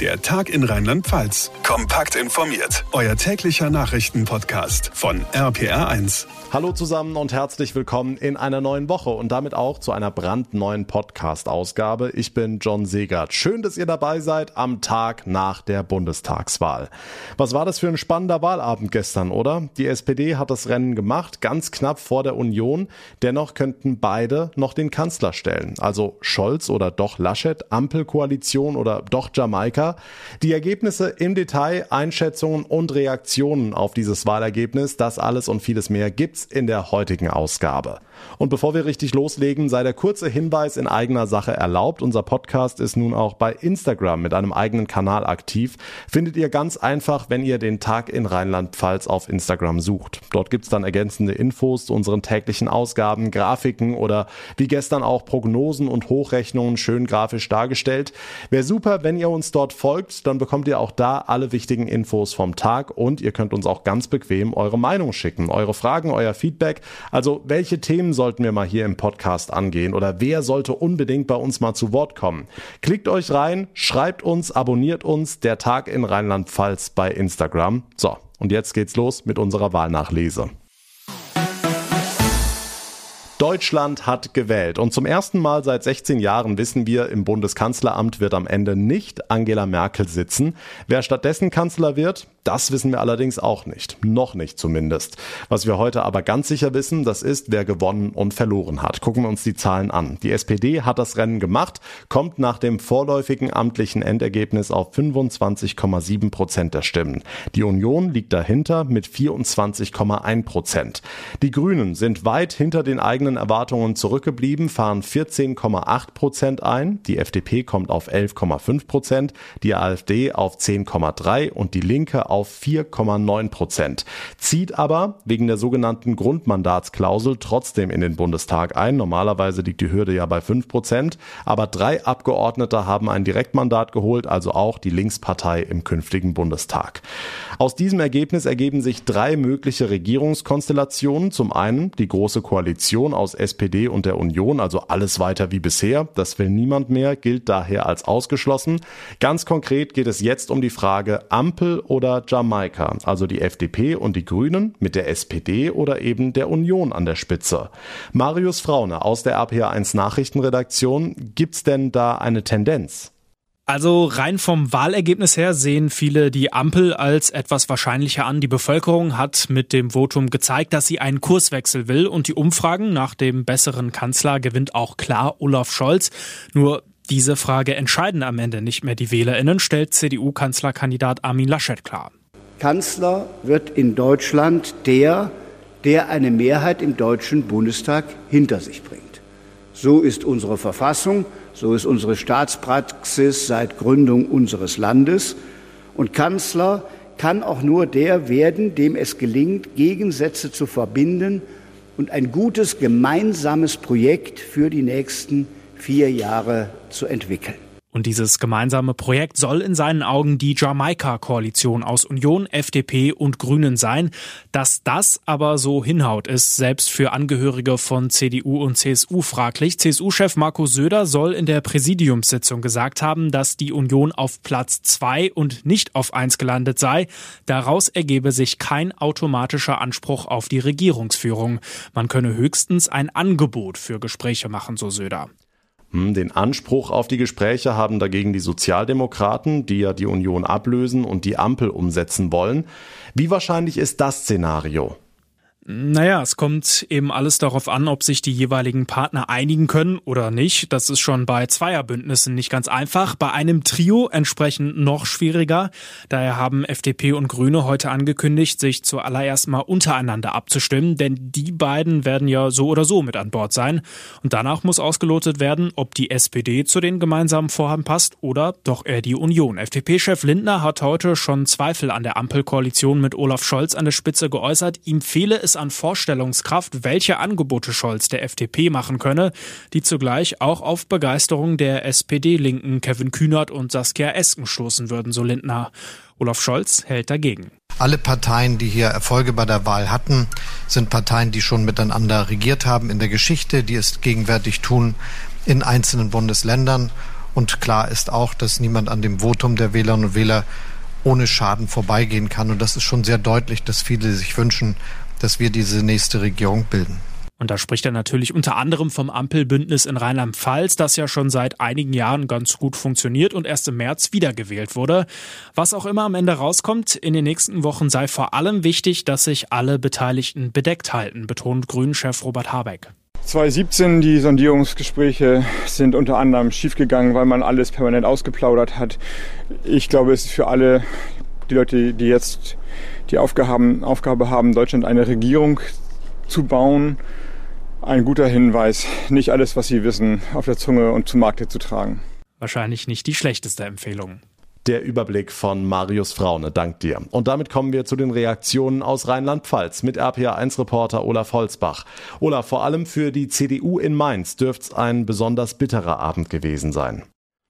Der Tag in Rheinland-Pfalz. Kompakt informiert. Euer täglicher Nachrichtenpodcast von RPR1. Hallo zusammen und herzlich willkommen in einer neuen Woche und damit auch zu einer brandneuen Podcast-Ausgabe. Ich bin John Segert. Schön, dass ihr dabei seid am Tag nach der Bundestagswahl. Was war das für ein spannender Wahlabend gestern, oder? Die SPD hat das Rennen gemacht, ganz knapp vor der Union. Dennoch könnten beide noch den Kanzler stellen. Also Scholz oder doch Laschet, Ampelkoalition oder doch Jamaika. Amerika. Die Ergebnisse im Detail, Einschätzungen und Reaktionen auf dieses Wahlergebnis, das alles und vieles mehr gibt's in der heutigen Ausgabe. Und bevor wir richtig loslegen, sei der kurze Hinweis in eigener Sache erlaubt. Unser Podcast ist nun auch bei Instagram mit einem eigenen Kanal aktiv. Findet ihr ganz einfach, wenn ihr den Tag in Rheinland-Pfalz auf Instagram sucht. Dort gibt's dann ergänzende Infos zu unseren täglichen Ausgaben, Grafiken oder wie gestern auch Prognosen und Hochrechnungen schön grafisch dargestellt. Wäre super, wenn ihr uns dort folgt, dann bekommt ihr auch da alle wichtigen Infos vom Tag und ihr könnt uns auch ganz bequem eure Meinung schicken, eure Fragen, euer Feedback. Also welche Themen sollten wir mal hier im Podcast angehen oder wer sollte unbedingt bei uns mal zu Wort kommen? Klickt euch rein, schreibt uns, abonniert uns, der Tag in Rheinland-Pfalz bei Instagram. So, und jetzt geht's los mit unserer Wahlnachlese. Deutschland hat gewählt. Und zum ersten Mal seit 16 Jahren wissen wir, im Bundeskanzleramt wird am Ende nicht Angela Merkel sitzen. Wer stattdessen Kanzler wird, das wissen wir allerdings auch nicht. Noch nicht zumindest. Was wir heute aber ganz sicher wissen, das ist, wer gewonnen und verloren hat. Gucken wir uns die Zahlen an. Die SPD hat das Rennen gemacht, kommt nach dem vorläufigen amtlichen Endergebnis auf 25,7 Prozent der Stimmen. Die Union liegt dahinter mit 24,1 Prozent. Die Grünen sind weit hinter den eigenen Erwartungen zurückgeblieben, fahren 14,8 Prozent ein. Die FDP kommt auf 11,5 Prozent, die AfD auf 10,3 und die Linke auf 4,9 Prozent, zieht aber wegen der sogenannten Grundmandatsklausel trotzdem in den Bundestag ein. Normalerweise liegt die Hürde ja bei 5 Prozent, aber drei Abgeordnete haben ein Direktmandat geholt, also auch die Linkspartei im künftigen Bundestag. Aus diesem Ergebnis ergeben sich drei mögliche Regierungskonstellationen. Zum einen die Große Koalition aus SPD und der Union, also alles weiter wie bisher. Das will niemand mehr, gilt daher als ausgeschlossen. Ganz konkret geht es jetzt um die Frage Ampel oder Jamaika, also die FDP und die Grünen mit der SPD oder eben der Union an der Spitze. Marius Fraune aus der RPA1 Nachrichtenredaktion, gibt's denn da eine Tendenz? Also rein vom Wahlergebnis her sehen viele die Ampel als etwas wahrscheinlicher an. Die Bevölkerung hat mit dem Votum gezeigt, dass sie einen Kurswechsel will und die Umfragen nach dem besseren Kanzler gewinnt auch klar Olaf Scholz. Nur diese Frage entscheiden am Ende nicht mehr die Wählerinnen, stellt CDU-Kanzlerkandidat Armin Laschet klar. Kanzler wird in Deutschland der, der eine Mehrheit im Deutschen Bundestag hinter sich bringt. So ist unsere Verfassung. So ist unsere Staatspraxis seit Gründung unseres Landes. Und Kanzler kann auch nur der werden, dem es gelingt, Gegensätze zu verbinden und ein gutes gemeinsames Projekt für die nächsten vier Jahre zu entwickeln. Und dieses gemeinsame Projekt soll in seinen Augen die Jamaika-Koalition aus Union, FDP und Grünen sein. Dass das aber so hinhaut, ist selbst für Angehörige von CDU und CSU fraglich. CSU-Chef Markus Söder soll in der Präsidiumssitzung gesagt haben, dass die Union auf Platz zwei und nicht auf eins gelandet sei. Daraus ergebe sich kein automatischer Anspruch auf die Regierungsführung. Man könne höchstens ein Angebot für Gespräche machen, so Söder. Hm, den Anspruch auf die Gespräche haben dagegen die Sozialdemokraten, die ja die Union ablösen und die Ampel umsetzen wollen. Wie wahrscheinlich ist das Szenario? Naja, es kommt eben alles darauf an, ob sich die jeweiligen Partner einigen können oder nicht. Das ist schon bei Zweierbündnissen nicht ganz einfach. Bei einem Trio entsprechend noch schwieriger. Daher haben FDP und Grüne heute angekündigt, sich zuallererst mal untereinander abzustimmen, denn die beiden werden ja so oder so mit an Bord sein. Und danach muss ausgelotet werden, ob die SPD zu den gemeinsamen Vorhaben passt oder doch eher die Union. FDP-Chef Lindner hat heute schon Zweifel an der Ampelkoalition mit Olaf Scholz an der Spitze geäußert. Ihm fehle es an Vorstellungskraft, welche Angebote Scholz der FDP machen könne, die zugleich auch auf Begeisterung der SPD-Linken Kevin Kühnert und Saskia Esken stoßen würden, so Lindner. Olaf Scholz hält dagegen. Alle Parteien, die hier Erfolge bei der Wahl hatten, sind Parteien, die schon miteinander regiert haben in der Geschichte, die es gegenwärtig tun in einzelnen Bundesländern. Und klar ist auch, dass niemand an dem Votum der Wählerinnen und Wähler ohne Schaden vorbeigehen kann. Und das ist schon sehr deutlich, dass viele sich wünschen, dass wir diese nächste Regierung bilden. Und da spricht er natürlich unter anderem vom Ampelbündnis in Rheinland-Pfalz, das ja schon seit einigen Jahren ganz gut funktioniert und erst im März wiedergewählt wurde. Was auch immer am Ende rauskommt, in den nächsten Wochen sei vor allem wichtig, dass sich alle Beteiligten bedeckt halten, betont Grünen-Chef Robert Habeck. 2017, die Sondierungsgespräche sind unter anderem schiefgegangen, weil man alles permanent ausgeplaudert hat. Ich glaube, es ist für alle die Leute, die jetzt die Aufgaben, Aufgabe haben, Deutschland eine Regierung zu bauen, ein guter Hinweis, nicht alles, was Sie wissen, auf der Zunge und zu Markte zu tragen. Wahrscheinlich nicht die schlechteste Empfehlung. Der Überblick von Marius Fraune, dank dir. Und damit kommen wir zu den Reaktionen aus Rheinland-Pfalz mit RPA1-Reporter Olaf Holzbach. Olaf, vor allem für die CDU in Mainz dürfte es ein besonders bitterer Abend gewesen sein.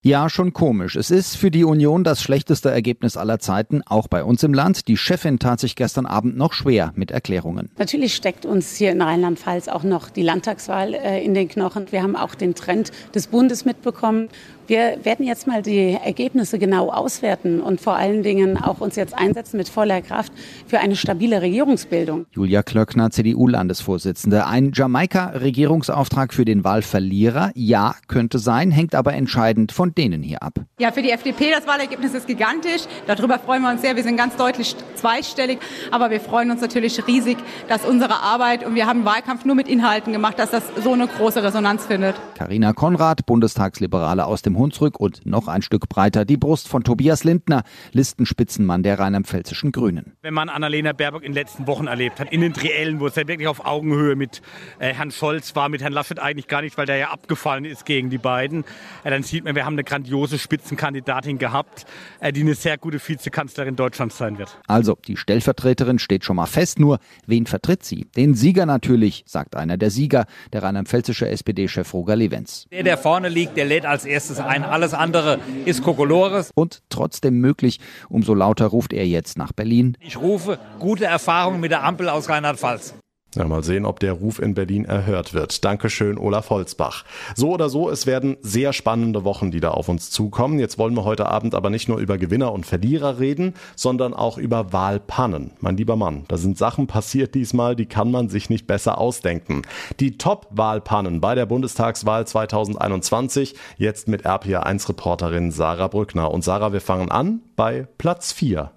Ja, schon komisch. Es ist für die Union das schlechteste Ergebnis aller Zeiten, auch bei uns im Land. Die Chefin tat sich gestern Abend noch schwer mit Erklärungen. Natürlich steckt uns hier in Rheinland-Pfalz auch noch die Landtagswahl äh, in den Knochen. Wir haben auch den Trend des Bundes mitbekommen. Wir werden jetzt mal die Ergebnisse genau auswerten und vor allen Dingen auch uns jetzt einsetzen mit voller Kraft für eine stabile Regierungsbildung. Julia Klöckner, CDU-Landesvorsitzende. Ein Jamaika-Regierungsauftrag für den Wahlverlierer? Ja, könnte sein, hängt aber entscheidend von denen hier ab. Ja, für die FDP das Wahlergebnis ist gigantisch. Darüber freuen wir uns sehr. Wir sind ganz deutlich zweistellig. Aber wir freuen uns natürlich riesig, dass unsere Arbeit, und wir haben Wahlkampf nur mit Inhalten gemacht, dass das so eine große Resonanz findet. Carina Konrad, Bundestagsliberale aus dem dem Hunsrück und noch ein Stück breiter die Brust von Tobias Lindner, Listenspitzenmann der rheinland-pfälzischen Grünen. Wenn man Annalena Baerbock in den letzten Wochen erlebt hat, in den Triellen, wo es ja wirklich auf Augenhöhe mit äh, Herrn Scholz war, mit Herrn Laschet eigentlich gar nicht, weil der ja abgefallen ist gegen die beiden, äh, dann sieht man, wir haben eine grandiose Spitzenkandidatin gehabt, äh, die eine sehr gute Vizekanzlerin Deutschlands sein wird. Also, die Stellvertreterin steht schon mal fest, nur wen vertritt sie? Den Sieger natürlich, sagt einer der Sieger, der rheinland-pfälzische SPD-Chef Roger Lewenz. Der, der vorne liegt, der lädt als erstes ein. Alles andere ist Kokolores. Und trotzdem möglich, umso lauter ruft er jetzt nach Berlin. Ich rufe gute Erfahrungen mit der Ampel aus Rheinland-Pfalz. Ja, mal sehen, ob der Ruf in Berlin erhört wird. Dankeschön, Olaf Holzbach. So oder so, es werden sehr spannende Wochen, die da auf uns zukommen. Jetzt wollen wir heute Abend aber nicht nur über Gewinner und Verlierer reden, sondern auch über Wahlpannen. Mein lieber Mann, da sind Sachen passiert diesmal, die kann man sich nicht besser ausdenken. Die Top-Wahlpannen bei der Bundestagswahl 2021, jetzt mit RPA1-Reporterin Sarah Brückner. Und Sarah, wir fangen an bei Platz 4.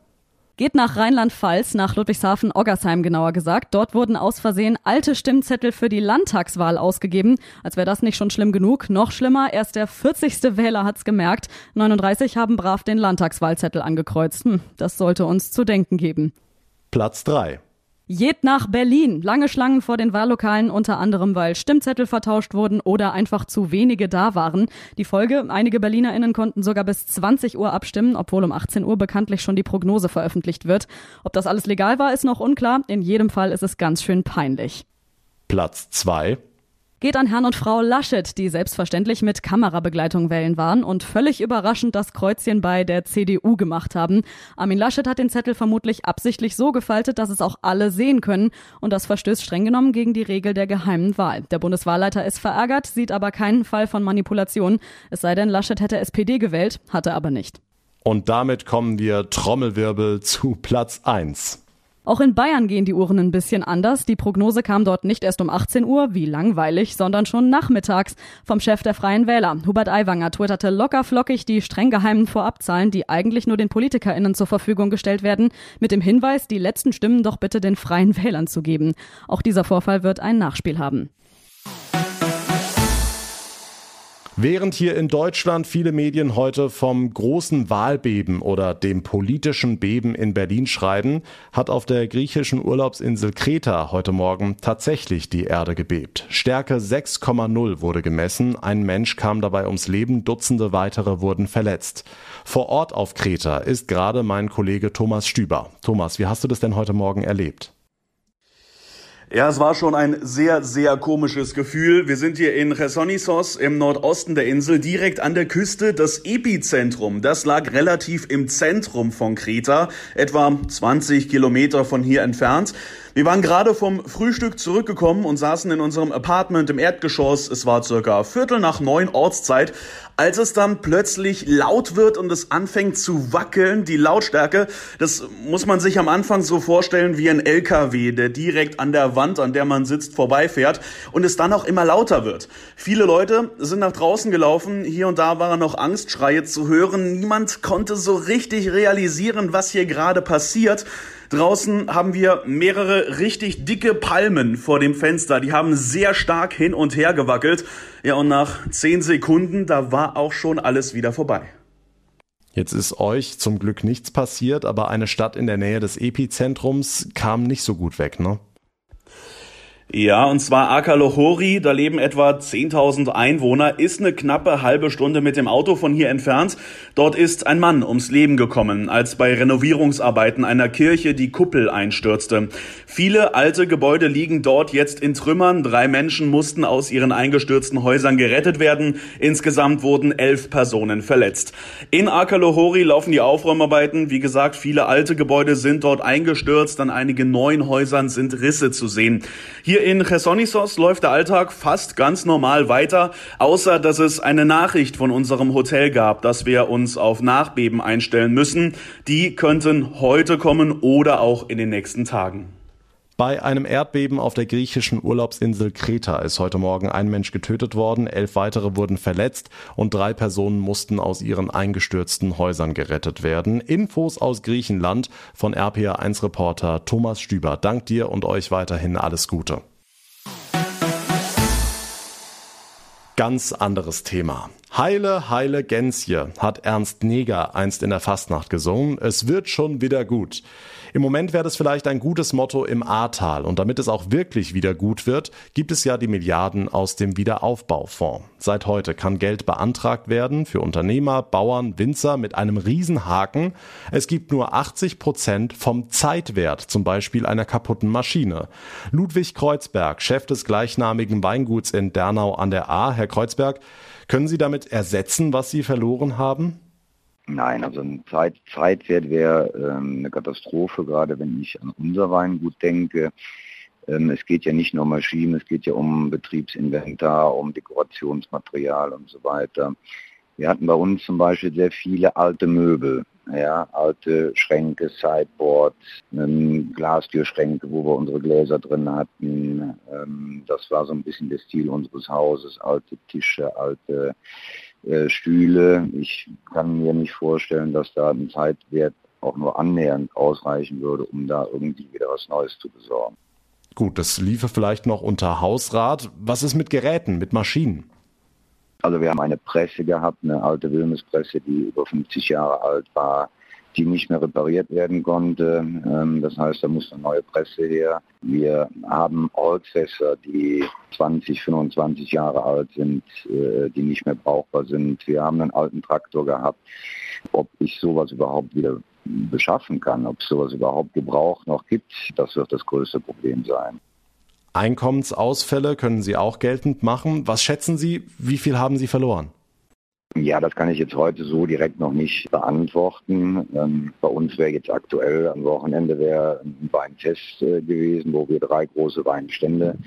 Geht nach Rheinland-Pfalz, nach Ludwigshafen, Oggersheim genauer gesagt. Dort wurden aus Versehen alte Stimmzettel für die Landtagswahl ausgegeben. Als wäre das nicht schon schlimm genug. Noch schlimmer, erst der 40. Wähler hat's gemerkt. 39 haben brav den Landtagswahlzettel angekreuzt. Hm, das sollte uns zu denken geben. Platz 3. Jed nach Berlin. Lange Schlangen vor den Wahllokalen, unter anderem, weil Stimmzettel vertauscht wurden oder einfach zu wenige da waren. Die Folge, einige BerlinerInnen konnten sogar bis 20 Uhr abstimmen, obwohl um 18 Uhr bekanntlich schon die Prognose veröffentlicht wird. Ob das alles legal war, ist noch unklar. In jedem Fall ist es ganz schön peinlich. Platz 2 geht an Herrn und Frau Laschet, die selbstverständlich mit Kamerabegleitung wählen waren und völlig überraschend das Kreuzchen bei der CDU gemacht haben. Armin Laschet hat den Zettel vermutlich absichtlich so gefaltet, dass es auch alle sehen können und das verstößt streng genommen gegen die Regel der geheimen Wahl. Der Bundeswahlleiter ist verärgert, sieht aber keinen Fall von Manipulation, es sei denn, Laschet hätte SPD gewählt, hatte aber nicht. Und damit kommen wir Trommelwirbel zu Platz 1. Auch in Bayern gehen die Uhren ein bisschen anders. Die Prognose kam dort nicht erst um 18 Uhr, wie langweilig, sondern schon nachmittags vom Chef der Freien Wähler. Hubert Aiwanger twitterte locker flockig die streng geheimen Vorabzahlen, die eigentlich nur den PolitikerInnen zur Verfügung gestellt werden, mit dem Hinweis, die letzten Stimmen doch bitte den Freien Wählern zu geben. Auch dieser Vorfall wird ein Nachspiel haben. Während hier in Deutschland viele Medien heute vom großen Wahlbeben oder dem politischen Beben in Berlin schreiben, hat auf der griechischen Urlaubsinsel Kreta heute Morgen tatsächlich die Erde gebebt. Stärke 6,0 wurde gemessen, ein Mensch kam dabei ums Leben, Dutzende weitere wurden verletzt. Vor Ort auf Kreta ist gerade mein Kollege Thomas Stüber. Thomas, wie hast du das denn heute Morgen erlebt? Ja, es war schon ein sehr, sehr komisches Gefühl. Wir sind hier in Chersonnesos im Nordosten der Insel, direkt an der Küste. Das Epizentrum, das lag relativ im Zentrum von Kreta, etwa 20 Kilometer von hier entfernt. Wir waren gerade vom Frühstück zurückgekommen und saßen in unserem Apartment im Erdgeschoss. Es war circa Viertel nach neun Ortszeit, als es dann plötzlich laut wird und es anfängt zu wackeln. Die Lautstärke, das muss man sich am Anfang so vorstellen wie ein LKW, der direkt an der Wand, an der man sitzt, vorbeifährt und es dann auch immer lauter wird. Viele Leute sind nach draußen gelaufen. Hier und da waren noch Angstschreie zu hören. Niemand konnte so richtig realisieren, was hier gerade passiert. Draußen haben wir mehrere richtig dicke Palmen vor dem Fenster. Die haben sehr stark hin und her gewackelt. Ja, und nach zehn Sekunden, da war auch schon alles wieder vorbei. Jetzt ist euch zum Glück nichts passiert, aber eine Stadt in der Nähe des Epizentrums kam nicht so gut weg, ne? Ja, und zwar Akalohori, da leben etwa 10.000 Einwohner, ist eine knappe halbe Stunde mit dem Auto von hier entfernt. Dort ist ein Mann ums Leben gekommen, als bei Renovierungsarbeiten einer Kirche die Kuppel einstürzte. Viele alte Gebäude liegen dort jetzt in Trümmern. Drei Menschen mussten aus ihren eingestürzten Häusern gerettet werden. Insgesamt wurden elf Personen verletzt. In Akalohori laufen die Aufräumarbeiten. Wie gesagt, viele alte Gebäude sind dort eingestürzt. An einigen neuen Häusern sind Risse zu sehen. Hier hier in Chersonison läuft der Alltag fast ganz normal weiter, außer dass es eine Nachricht von unserem Hotel gab, dass wir uns auf Nachbeben einstellen müssen. Die könnten heute kommen oder auch in den nächsten Tagen. Bei einem Erdbeben auf der griechischen Urlaubsinsel Kreta ist heute Morgen ein Mensch getötet worden, elf weitere wurden verletzt und drei Personen mussten aus ihren eingestürzten Häusern gerettet werden. Infos aus Griechenland von RPA1-Reporter Thomas Stüber. Dank dir und euch weiterhin alles Gute. Ganz anderes Thema. Heile, heile Gänsje, hat Ernst Neger einst in der Fastnacht gesungen. Es wird schon wieder gut. Im Moment wäre das vielleicht ein gutes Motto im Ahrtal. Und damit es auch wirklich wieder gut wird, gibt es ja die Milliarden aus dem Wiederaufbaufonds. Seit heute kann Geld beantragt werden für Unternehmer, Bauern, Winzer mit einem Riesenhaken. Es gibt nur 80 Prozent vom Zeitwert, zum Beispiel einer kaputten Maschine. Ludwig Kreuzberg, Chef des gleichnamigen Weinguts in Dernau an der Ahr. Herr Kreuzberg, können Sie damit ersetzen, was Sie verloren haben? Nein, also ein Zeit, Zeitwert wäre ähm, eine Katastrophe, gerade wenn ich an unser Weingut denke. Ähm, es geht ja nicht nur um Maschinen, es geht ja um Betriebsinventar, um Dekorationsmaterial und so weiter. Wir hatten bei uns zum Beispiel sehr viele alte Möbel, ja, alte Schränke, Sideboards, ähm, Glastürschränke, wo wir unsere Gläser drin hatten. Ähm, das war so ein bisschen der Stil unseres Hauses, alte Tische, alte äh, Stühle. Ich kann mir nicht vorstellen, dass da ein Zeitwert auch nur annähernd ausreichen würde, um da irgendwie wieder was Neues zu besorgen. Gut, das liefe vielleicht noch unter Hausrat. Was ist mit Geräten, mit Maschinen? Also wir haben eine Presse gehabt, eine alte Wilmes-Presse, die über 50 Jahre alt war die nicht mehr repariert werden konnte. Ähm, das heißt, da muss eine neue Presse her. Wir haben Holzfässer, die 20, 25 Jahre alt sind, äh, die nicht mehr brauchbar sind. Wir haben einen alten Traktor gehabt. Ob ich sowas überhaupt wieder beschaffen kann, ob es sowas überhaupt Gebrauch noch gibt, das wird das größte Problem sein. Einkommensausfälle können Sie auch geltend machen. Was schätzen Sie, wie viel haben Sie verloren? Ja, das kann ich jetzt heute so direkt noch nicht beantworten. Ähm, bei uns wäre jetzt aktuell am Wochenende wäre ein Weintest äh, gewesen, wo wir drei große Weinstände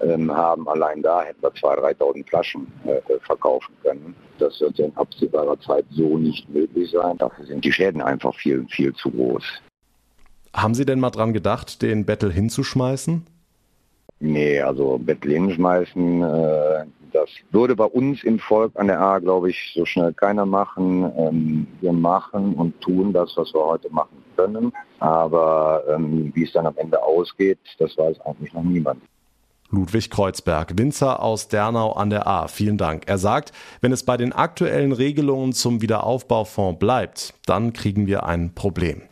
ähm, haben. Allein da hätten wir 2.000, 3.000 Flaschen äh, äh, verkaufen können. Das wird in absehbarer Zeit so nicht möglich sein. Dafür sind die Schäden einfach viel, viel zu groß. Haben Sie denn mal dran gedacht, den Bettel hinzuschmeißen? Nee, also Bettel hinschmeißen, äh, das würde bei uns im Volk an der A, glaube ich, so schnell keiner machen. Ähm, wir machen und tun das, was wir heute machen können. Aber ähm, wie es dann am Ende ausgeht, das weiß eigentlich noch niemand. Ludwig Kreuzberg, Winzer aus Dernau an der A. Vielen Dank. Er sagt, wenn es bei den aktuellen Regelungen zum Wiederaufbaufonds bleibt, dann kriegen wir ein Problem.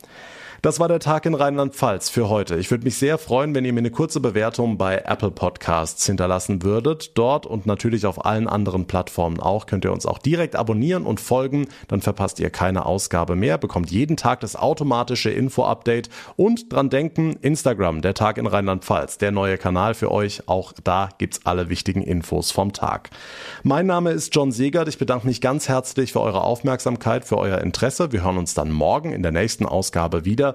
Das war der Tag in Rheinland-Pfalz für heute. Ich würde mich sehr freuen, wenn ihr mir eine kurze Bewertung bei Apple Podcasts hinterlassen würdet. Dort und natürlich auf allen anderen Plattformen auch könnt ihr uns auch direkt abonnieren und folgen. Dann verpasst ihr keine Ausgabe mehr, bekommt jeden Tag das automatische Info-Update und dran denken, Instagram, der Tag in Rheinland-Pfalz, der neue Kanal für euch. Auch da gibt's alle wichtigen Infos vom Tag. Mein Name ist John Segert. Ich bedanke mich ganz herzlich für eure Aufmerksamkeit, für euer Interesse. Wir hören uns dann morgen in der nächsten Ausgabe wieder.